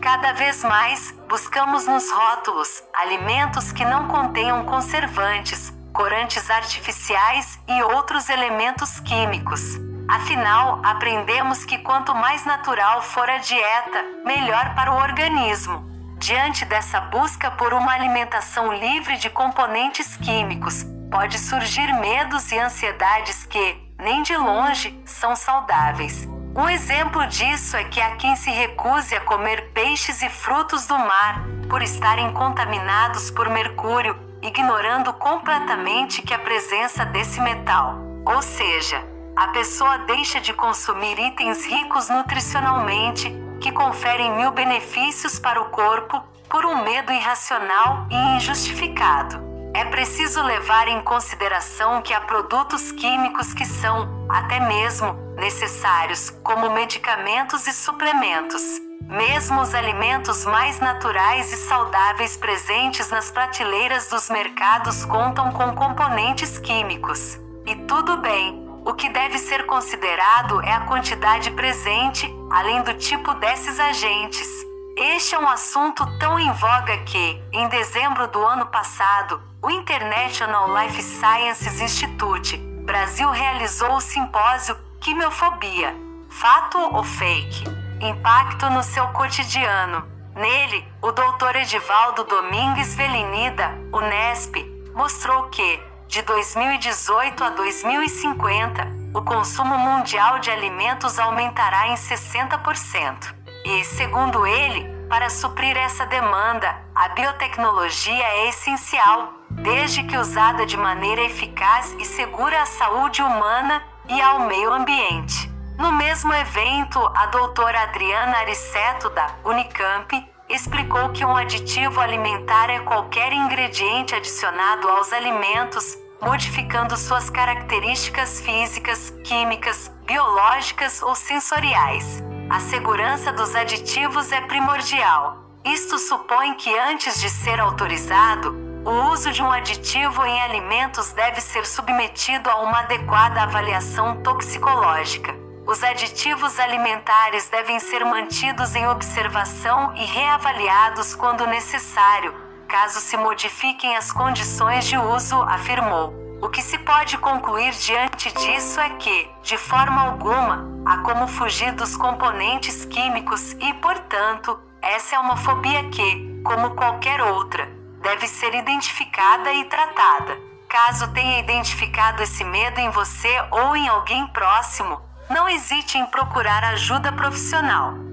Cada vez mais, buscamos nos rótulos alimentos que não contenham conservantes, corantes artificiais e outros elementos químicos. Afinal, aprendemos que quanto mais natural for a dieta, melhor para o organismo. Diante dessa busca por uma alimentação livre de componentes químicos, pode surgir medos e ansiedades que, nem de longe, são saudáveis. Um exemplo disso é que há quem se recuse a comer peixes e frutos do mar, por estarem contaminados por mercúrio, ignorando completamente que a presença desse metal, ou seja, a pessoa deixa de consumir itens ricos nutricionalmente, que conferem mil benefícios para o corpo, por um medo irracional e injustificado. É preciso levar em consideração que há produtos químicos que são, até mesmo, necessários, como medicamentos e suplementos. Mesmo os alimentos mais naturais e saudáveis presentes nas prateleiras dos mercados contam com componentes químicos. E tudo bem, o que deve ser considerado é a quantidade presente, além do tipo desses agentes. Este é um assunto tão em voga que, em dezembro do ano passado, o International Life Sciences Institute Brasil realizou o simpósio Quimiofobia: Fato ou Fake? Impacto no seu cotidiano. Nele, o Dr. Edivaldo Domingues Velinida, Unesp, mostrou que, de 2018 a 2050, o consumo mundial de alimentos aumentará em 60%. E, segundo ele, para suprir essa demanda, a biotecnologia é essencial, desde que usada de maneira eficaz e segura à saúde humana e ao meio ambiente. No mesmo evento, a doutora Adriana Ariceto, da Unicamp, explicou que um aditivo alimentar é qualquer ingrediente adicionado aos alimentos, modificando suas características físicas, químicas, biológicas ou sensoriais. A segurança dos aditivos é primordial. Isto supõe que antes de ser autorizado, o uso de um aditivo em alimentos deve ser submetido a uma adequada avaliação toxicológica. Os aditivos alimentares devem ser mantidos em observação e reavaliados quando necessário, caso se modifiquem as condições de uso, afirmou. O que se pode concluir diante disso é que, de forma alguma, há como fugir dos componentes químicos e, portanto, essa é uma fobia que, como qualquer outra, deve ser identificada e tratada. Caso tenha identificado esse medo em você ou em alguém próximo, não hesite em procurar ajuda profissional.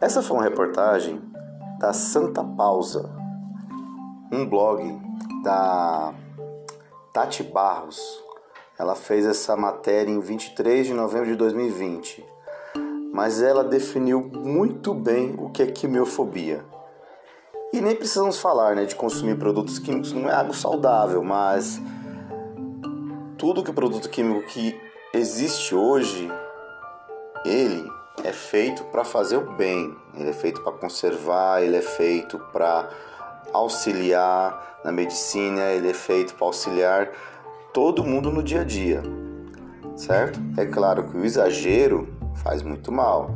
Essa foi uma reportagem da Santa Pausa, um blog da Tati Barros. Ela fez essa matéria em 23 de novembro de 2020 mas ela definiu muito bem o que é quimiofobia. E nem precisamos falar né, de consumir produtos químicos, não é algo saudável, mas tudo que produto químico que existe hoje, ele é feito para fazer o bem, ele é feito para conservar, ele é feito para auxiliar na medicina, ele é feito para auxiliar todo mundo no dia a dia, certo? É claro que o exagero faz muito mal.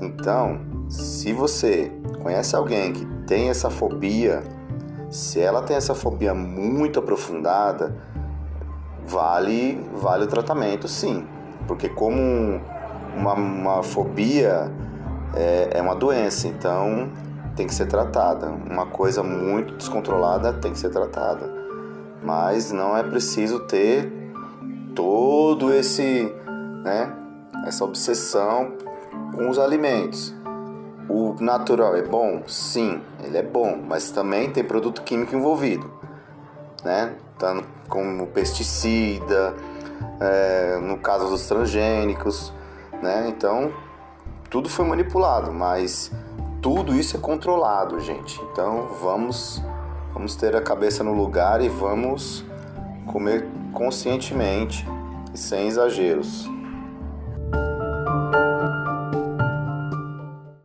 Então, se você conhece alguém que tem essa fobia, se ela tem essa fobia muito aprofundada, vale vale o tratamento, sim, porque como uma, uma fobia é, é uma doença, então tem que ser tratada. Uma coisa muito descontrolada tem que ser tratada, mas não é preciso ter todo esse, né, essa obsessão com os alimentos. O natural é bom? Sim, ele é bom, mas também tem produto químico envolvido, né? Tanto como pesticida, é, no caso dos transgênicos, né? Então, tudo foi manipulado, mas tudo isso é controlado, gente. Então, vamos, vamos ter a cabeça no lugar e vamos comer conscientemente e sem exageros.